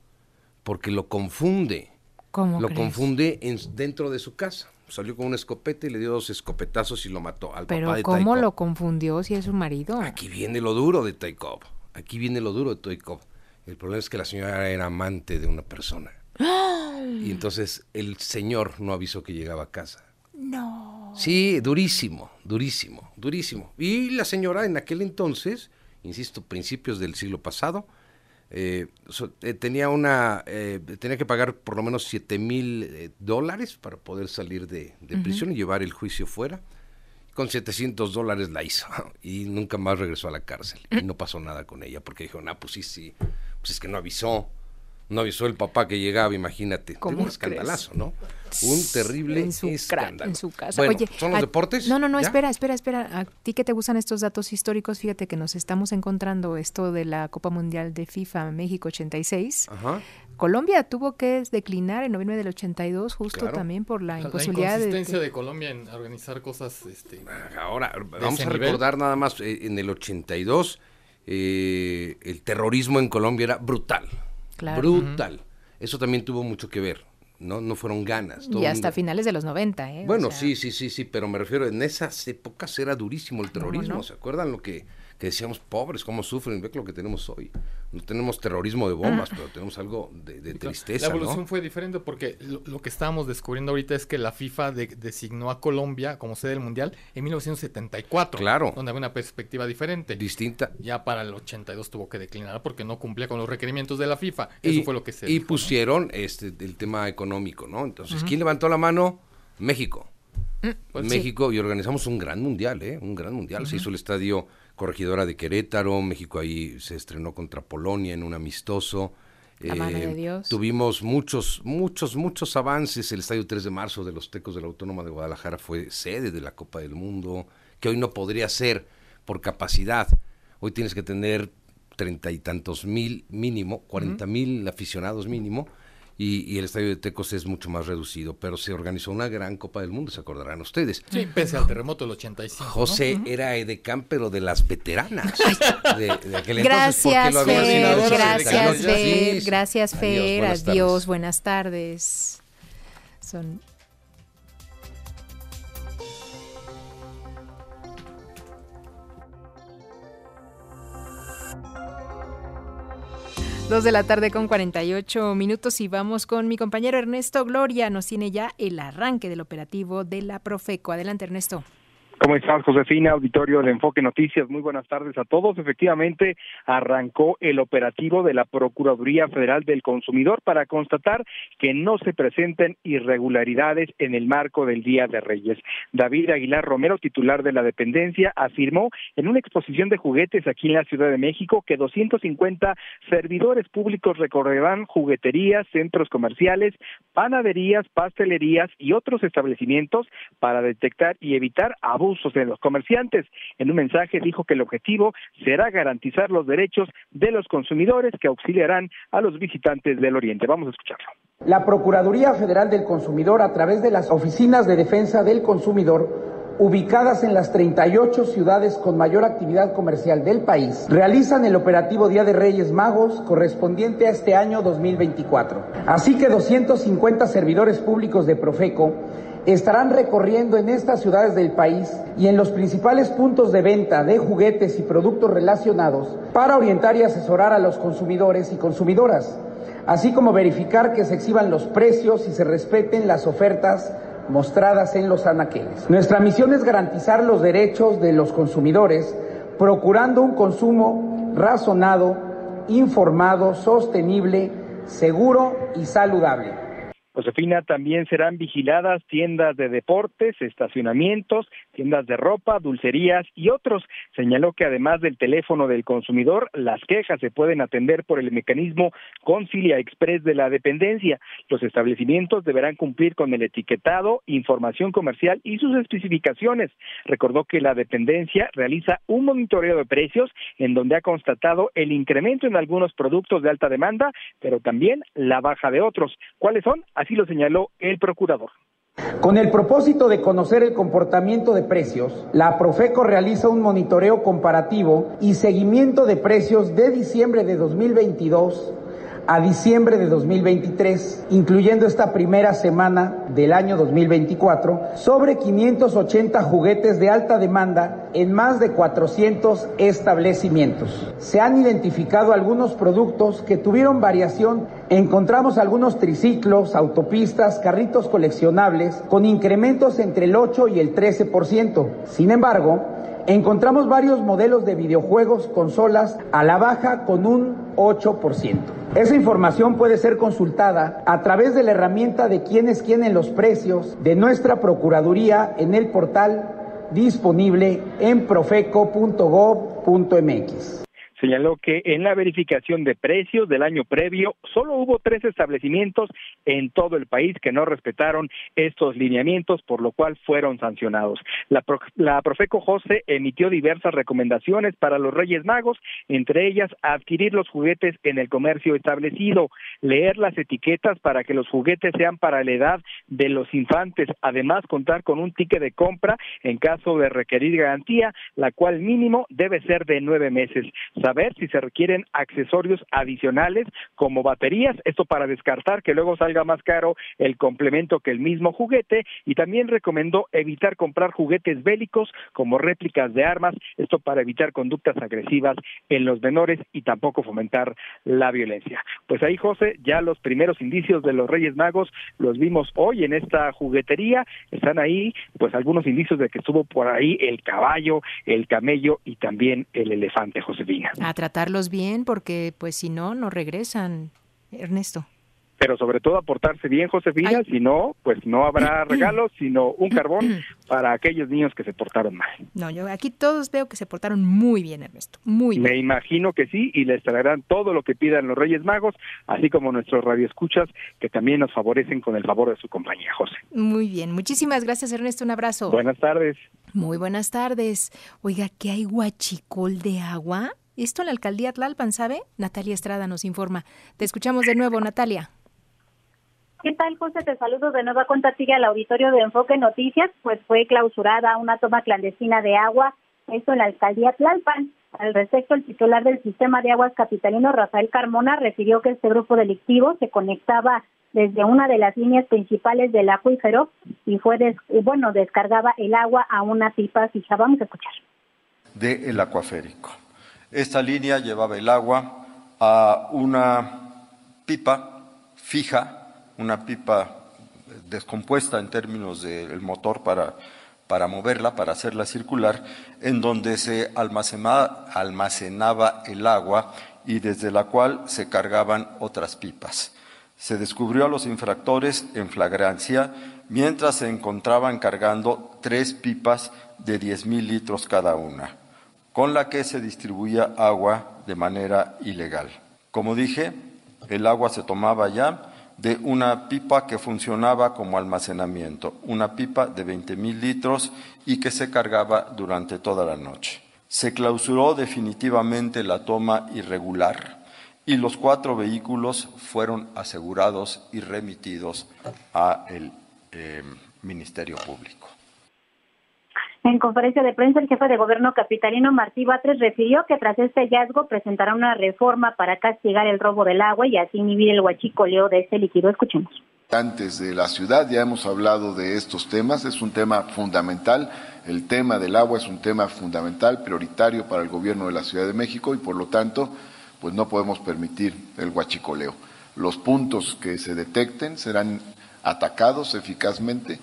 porque lo confunde. ¿Cómo Lo crees? confunde en- dentro de su casa. Salió con una escopeta y le dio dos escopetazos y lo mató al Pero papá de Ty ¿cómo lo confundió si es su marido? Aquí viene lo duro de Cobb. Aquí viene lo duro de Cobb. El problema es que la señora era amante de una persona. Y entonces el señor no avisó que llegaba a casa. No. Sí, durísimo, durísimo, durísimo. Y la señora en aquel entonces, insisto, principios del siglo pasado, eh, so- eh, tenía una, eh, tenía que pagar por lo menos 7 mil eh, dólares para poder salir de, prisión y llevar el juicio fuera. Con 700 dólares la hizo y nunca más regresó a la cárcel. Y no pasó nada con ella porque dijo, no, pues sí, sí, pues es que no avisó. No avisó el papá que llegaba, imagínate. ¿Cómo un crees? escandalazo, ¿no? Un terrible en su, cra- escándalo. en su casa. Bueno, Oye, ¿son los a- deportes? No, no, no, ¿Ya? espera, espera, espera. A ti que te gustan estos datos históricos, fíjate que nos estamos encontrando esto de la Copa Mundial de FIFA México 86. Ajá. Colombia tuvo que declinar en noviembre del 82 justo Claro. también por la La imposibilidad de, de Colombia en organizar cosas este, Ahora, de vamos a nivel. recordar nada más, eh, en el 82 eh, el terrorismo en Colombia era brutal. Claro. Brutal. Eso también tuvo mucho que ver, ¿no? No fueron ganas. todo y hasta mundo- finales de los 90, ¿eh? O Bueno, sea, sí, sí, sí, sí, pero me refiero, en esas épocas era durísimo el terrorismo. no? ¿Se acuerdan lo que, que decíamos, pobres, cómo sufren? Ve lo que tenemos hoy. No tenemos terrorismo de bombas, pero tenemos algo de, de tristeza, La evolución ¿no? fue diferente porque lo, lo que estábamos descubriendo ahorita es que la FIFA de- designó a Colombia como sede del Mundial en 1974. Claro. Donde había una perspectiva diferente. Distinta. Ya para el 82 tuvo que declinar porque no cumplía con los requerimientos de la FIFA. Eso fue lo que se y dijo, ¿no? pusieron este el tema económico, ¿no? Entonces. ¿quién levantó la mano? México. Pues sí. México y organizamos un gran mundial, ¿eh? Un gran mundial. Se hizo el estadio Corregidora de Querétaro, México ahí se estrenó contra Polonia en un amistoso. Eh, La mano de Dios. Tuvimos muchos, muchos, muchos avances. El estadio 3 de marzo de los Tecos de la Autónoma de Guadalajara fue sede de la Copa del Mundo, que hoy no podría ser por capacidad. Hoy tienes que tener treinta y tantos mil mínimo, cuarenta mil aficionados mínimo, y, y el estadio de Tecos es mucho más reducido, pero se organizó una gran Copa del Mundo, se acordarán ustedes. Sí, pese al terremoto del 85. ¿no? José Ujú. era edecán, pero de las veteranas. de, de aquel entonces, Gracias, lo había Fer. Gracias, Fer. Gracias, Adiós, Fer. buenas Adiós, tardes. buenas tardes. Son Dos de la tarde con 48 minutos y vamos con mi compañero Ernesto Gloria. Nos tiene ya el arranque del operativo de la Profeco. Adelante, Ernesto. ¿Cómo estás, Josefina? Auditorio de Enfoque Noticias. Muy buenas tardes a todos. Efectivamente, arrancó el operativo de la Procuraduría Federal del Consumidor para constatar que no se presenten irregularidades en el marco del Día de Reyes. David Aguilar Romero, titular de la dependencia, afirmó en una exposición de juguetes aquí en la Ciudad de México que 250 servidores públicos recorrerán jugueterías, centros comerciales, panaderías, pastelerías y otros establecimientos para detectar y evitar abusos de los comerciantes. En un mensaje dijo que el objetivo será garantizar los derechos de los consumidores que auxiliarán a los visitantes del Oriente. Vamos a escucharlo. La Procuraduría Federal del Consumidor, a través de las oficinas de defensa del consumidor, ubicadas en las 38 ciudades con mayor actividad comercial del país, realizan el operativo Día de Reyes Magos correspondiente a este año 2024. Así que 250 servidores públicos de Profeco estarán recorriendo en estas ciudades del país y en los principales puntos de venta de juguetes y productos relacionados para orientar y asesorar a los consumidores y consumidoras, así como verificar que se exhiban los precios y se respeten las ofertas mostradas en los anaqueles. Nuestra misión es garantizar los derechos de los consumidores, procurando un consumo razonado, informado, sostenible, seguro y saludable. Josefina, también serán vigiladas tiendas de deportes, estacionamientos, tiendas de ropa, dulcerías y otros. Señaló que además del teléfono del consumidor, las quejas se pueden atender por el mecanismo Concilia Express de la dependencia. Los establecimientos deberán cumplir con el etiquetado, información comercial y sus especificaciones. Recordó que la dependencia realiza un monitoreo de precios en donde ha constatado el incremento en algunos productos de alta demanda, pero también la baja de otros. ¿Cuáles son? Así lo señaló el procurador. Con el propósito de conocer el comportamiento de precios, la Profeco realiza un monitoreo comparativo y seguimiento de precios de diciembre de 2022 a diciembre de 2023, incluyendo esta primera semana del año 2024, sobre 580 juguetes de alta demanda en más de 400 establecimientos. Se han identificado algunos productos que tuvieron variación. Encontramos algunos triciclos, autopistas, carritos coleccionables con incrementos entre el 8 y el 13%. Sin embargo, encontramos varios modelos de videojuegos, consolas a la baja con un 8%. Esa información puede ser consultada a través de la herramienta de quienes quieren los precios de nuestra Procuraduría en el portal disponible en profeco.gov.mx señaló que en la verificación de precios del año previo solo hubo tres establecimientos en todo el país que no respetaron estos lineamientos, por lo cual fueron sancionados. La, la Profeco José emitió diversas recomendaciones para los Reyes Magos, entre ellas adquirir los juguetes en el comercio establecido, leer las etiquetas para que los juguetes sean para la edad de los infantes, además contar con un ticket de compra en caso de requerir garantía, la cual mínimo debe ser de nueve meses ver si se requieren accesorios adicionales como baterías, esto para descartar que luego salga más caro el complemento que el mismo juguete y también recomendó evitar comprar juguetes bélicos como réplicas de armas, esto para evitar conductas agresivas en los menores y tampoco fomentar la violencia. Pues ahí José, ya los primeros indicios de los Reyes Magos los vimos hoy en esta juguetería, están ahí pues algunos indicios de que estuvo por ahí el caballo, el camello y también el elefante, Josefina a tratarlos bien porque pues si no, no regresan, Ernesto. Pero sobre todo a portarse bien, Josefina, si no, pues no habrá regalos, sino un carbón para aquellos niños que se portaron mal. No, yo aquí todos veo que se portaron muy bien, Ernesto, muy bien. Me imagino que sí, y les traerán todo lo que pidan los Reyes Magos, así como nuestros radioescuchas, que también nos favorecen con el favor de su compañía, José. Muy bien, muchísimas gracias, Ernesto, un abrazo. Buenas tardes. Muy buenas tardes. Oiga, ¿qué hay guachicol de agua? Esto en la alcaldía Tlalpan, ¿sabe? Natalia Estrada nos informa. Te escuchamos de nuevo, Natalia. ¿Qué tal, José? Te saludo de nueva cuenta sigue al auditorio de Enfoque Noticias, pues fue clausurada una toma clandestina de agua, esto en la alcaldía Tlalpan. Al respecto, el titular del sistema de aguas capitalino, Rafael Carmona, refirió que este grupo delictivo se conectaba desde una de las líneas principales del acuífero y fue, bueno, descargaba el agua a una pipa fija. Vamos a escuchar. De el acuaférico. Esta línea llevaba el agua a una pipa fija, una pipa descompuesta en términos del motor para, para moverla, para hacerla circular, en donde se almacenaba, almacenaba el agua y desde la cual se cargaban otras pipas. Se descubrió a los infractores en flagrancia mientras se encontraban cargando tres pipas de 10.000 litros cada una, con la que se distribuía agua de manera ilegal. Como dije, el agua se tomaba ya de una pipa que funcionaba como almacenamiento, una pipa de 20.000 litros y que se cargaba durante toda la noche. Se clausuró definitivamente la toma irregular y los cuatro vehículos fueron asegurados y remitidos al eh, Ministerio Público. En conferencia de prensa, el jefe de gobierno capitalino Martí Batres refirió que tras este hallazgo presentará una reforma para castigar el robo del agua y así inhibir el huachicoleo de este líquido. Escuchemos. Antes de la ciudad ya hemos hablado de estos temas, es un tema fundamental. El tema del agua es un tema fundamental, prioritario para el gobierno de la Ciudad de México y por lo tanto, pues no podemos permitir el huachicoleo. Los puntos que se detecten serán atacados eficazmente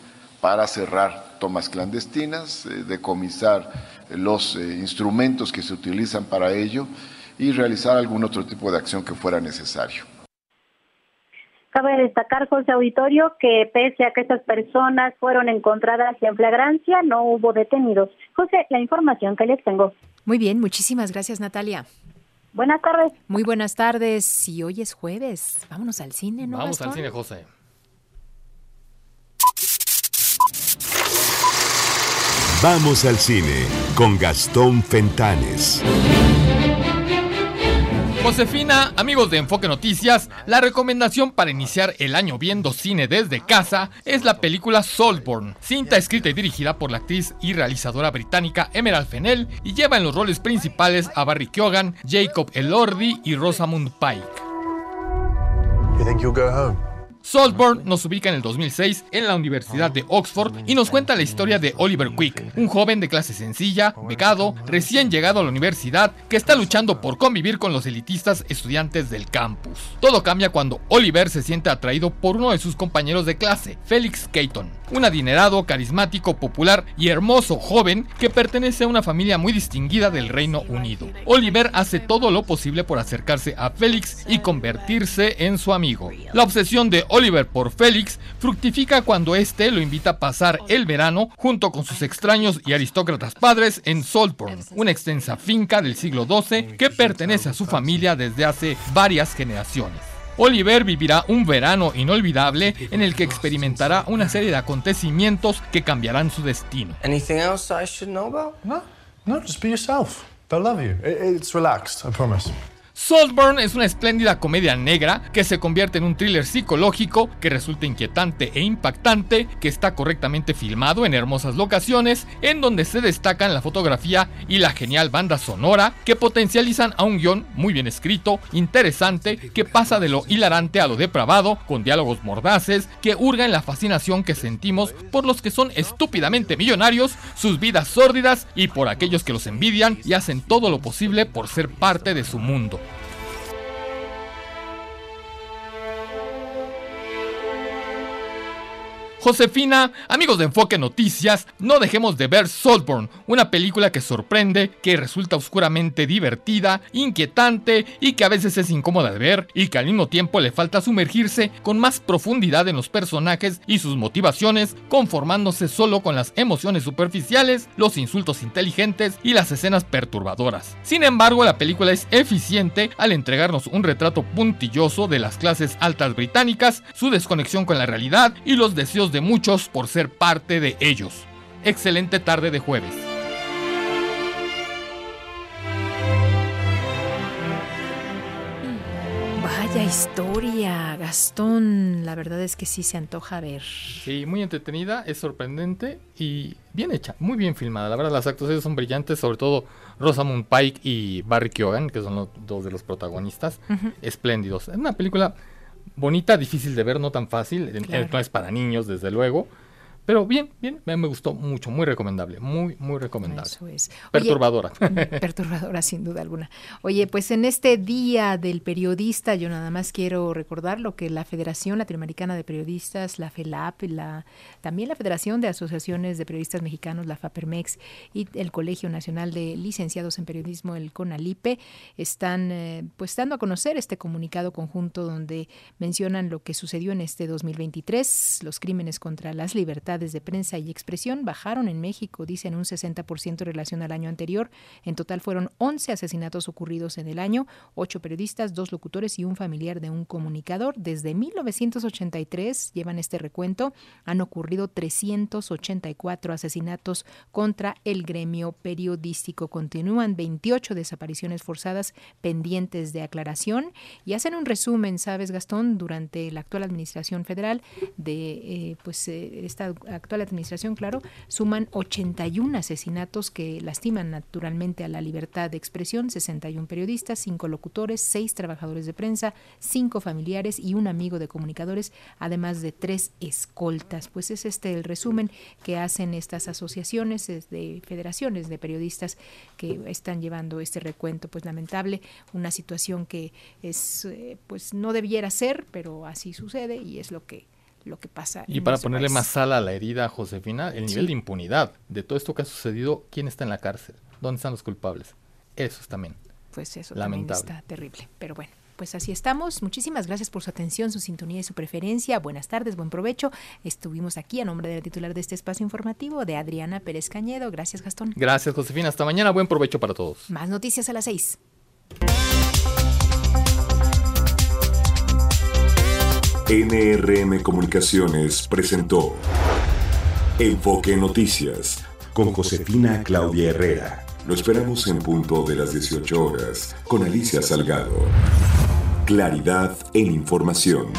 para cerrar tomas clandestinas, eh, decomisar los eh, instrumentos que se utilizan para ello y realizar algún otro tipo de acción que fuera necesario. Cabe destacar, José Auditorio, que pese a que estas personas fueron encontradas en flagrancia, no hubo detenidos. José, la información que les tengo. Muy bien, muchísimas gracias, Natalia. Buenas tardes. Muy buenas tardes. Y hoy es jueves. Vámonos al cine, ¿no? Vamos al cine, José. Vamos al cine con Gastón Fentanes. Josefina, amigos de Enfoque Noticias, la recomendación para iniciar el año viendo cine desde casa es la película Saltburn, cinta escrita y dirigida por la actriz y realizadora británica Emerald Fennell y lleva en los roles principales a Barry Keoghan, Jacob Elordi y Rosamund Pike. Saltburn nos ubica en el 2006 en la Universidad de Oxford y nos cuenta la historia de Oliver Quick, un joven de clase sencilla, becado, recién llegado a la universidad, que está luchando por convivir con los elitistas estudiantes del campus. Todo cambia cuando Oliver se siente atraído por uno de sus compañeros de clase, Felix Caton, un adinerado, carismático, popular y hermoso joven que pertenece a una familia muy distinguida del Reino Unido. Oliver hace todo lo posible por acercarse a Felix y convertirse en su amigo. La obsesión de Oliver por Félix fructifica cuando éste lo invita a pasar el verano junto con sus extraños y aristócratas padres en Saltburn, una extensa finca del siglo XII que pertenece a su familia desde hace varias generaciones. Oliver vivirá un verano inolvidable en el que experimentará una serie de acontecimientos que cambiarán su destino. Anything else I should know about? No, no, just be yourself. They'll love you. It's relaxed, I promise. Saltburn es una espléndida comedia negra que se convierte en un thriller psicológico que resulta inquietante e impactante, que está correctamente filmado en hermosas locaciones, en donde se destacan la fotografía y la genial banda sonora que potencializan a un guion muy bien escrito, interesante, que pasa de lo hilarante a lo depravado, con diálogos mordaces que hurgan la fascinación que sentimos por los que son estúpidamente millonarios, sus vidas sórdidas y por aquellos que los envidian y hacen todo lo posible por ser parte de su mundo. Josefina, amigos de Enfoque Noticias, no dejemos de ver Saltburn, una película que sorprende, que resulta oscuramente divertida, inquietante y que a veces es incómoda de ver y que al mismo tiempo le falta sumergirse con más profundidad en los personajes y sus motivaciones, conformándose solo con las emociones superficiales, los insultos inteligentes y las escenas perturbadoras. Sin embargo, la película es eficiente al entregarnos un retrato puntilloso de las clases altas británicas, su desconexión con la realidad y los deseos de muchos por ser parte de ellos. Excelente tarde de jueves. Vaya historia, Gastón. La verdad es que sí se antoja ver. Sí, muy entretenida, es sorprendente y bien hecha, muy bien filmada. La verdad, las actuaciones son brillantes, sobre todo Rosamund Pike y Barry Keoghan, que son los dos de los protagonistas, espléndidos. Es una película bonita, difícil de ver, no tan fácil, no es para niños, desde luego, Pero bien, bien, me, gustó mucho, muy recomendable, muy, muy recomendable. Eso es. Perturbadora. perturbadora, sin duda alguna. Oye, pues en este Día del Periodista, yo nada más quiero recordar lo que la Federación Latinoamericana de Periodistas, la FELAP, la, también la Federación de Asociaciones de Periodistas Mexicanos, la FAPERMEX, y el Colegio Nacional de Licenciados en Periodismo, el CONALIPE, están eh, pues dando a conocer este comunicado conjunto donde mencionan lo que sucedió en este 2023, los crímenes contra las libertades de prensa y expresión bajaron en México, dicen un 60% en relación al año anterior. En total fueron 11 asesinatos ocurridos en el año, 8 periodistas, 2 locutores y un familiar de un comunicador. Desde 1983 llevan este recuento, han ocurrido 384 asesinatos contra el gremio periodístico. Continúan 28 desapariciones forzadas pendientes de aclaración y hacen un resumen, ¿sabes, Gastón? Durante la actual administración federal de eh, pues eh, esta actual administración, claro, suman 81 asesinatos que lastiman naturalmente a la libertad de expresión, 61 periodistas, 5 locutores, 6 trabajadores de prensa, 5 familiares y un amigo de comunicadores, además de 3 escoltas. Pues es este el resumen que hacen estas asociaciones de federaciones de periodistas que están llevando este recuento, pues lamentable, una situación que es eh, pues no debiera ser, pero así sucede y es lo que lo que pasa. Y para ponerle más sal a la herida, Josefina, el nivel de impunidad de todo esto que ha sucedido, ¿quién está en la cárcel? ¿Dónde están los culpables? Eso es también. Pues eso también está terrible. Pero bueno, pues así estamos. Muchísimas gracias por su atención, su sintonía y su preferencia. Buenas tardes, buen provecho. Estuvimos aquí a nombre de la titular de este espacio informativo, de Adriana Pérez Cañedo. Gracias, Gastón. Gracias, Josefina. Hasta mañana. Buen provecho para todos. Más noticias a las seis. NRM Comunicaciones presentó Enfoque Noticias con Josefina Claudia Herrera. Lo esperamos en punto de las 18 horas con Alicia Salgado. Claridad en información.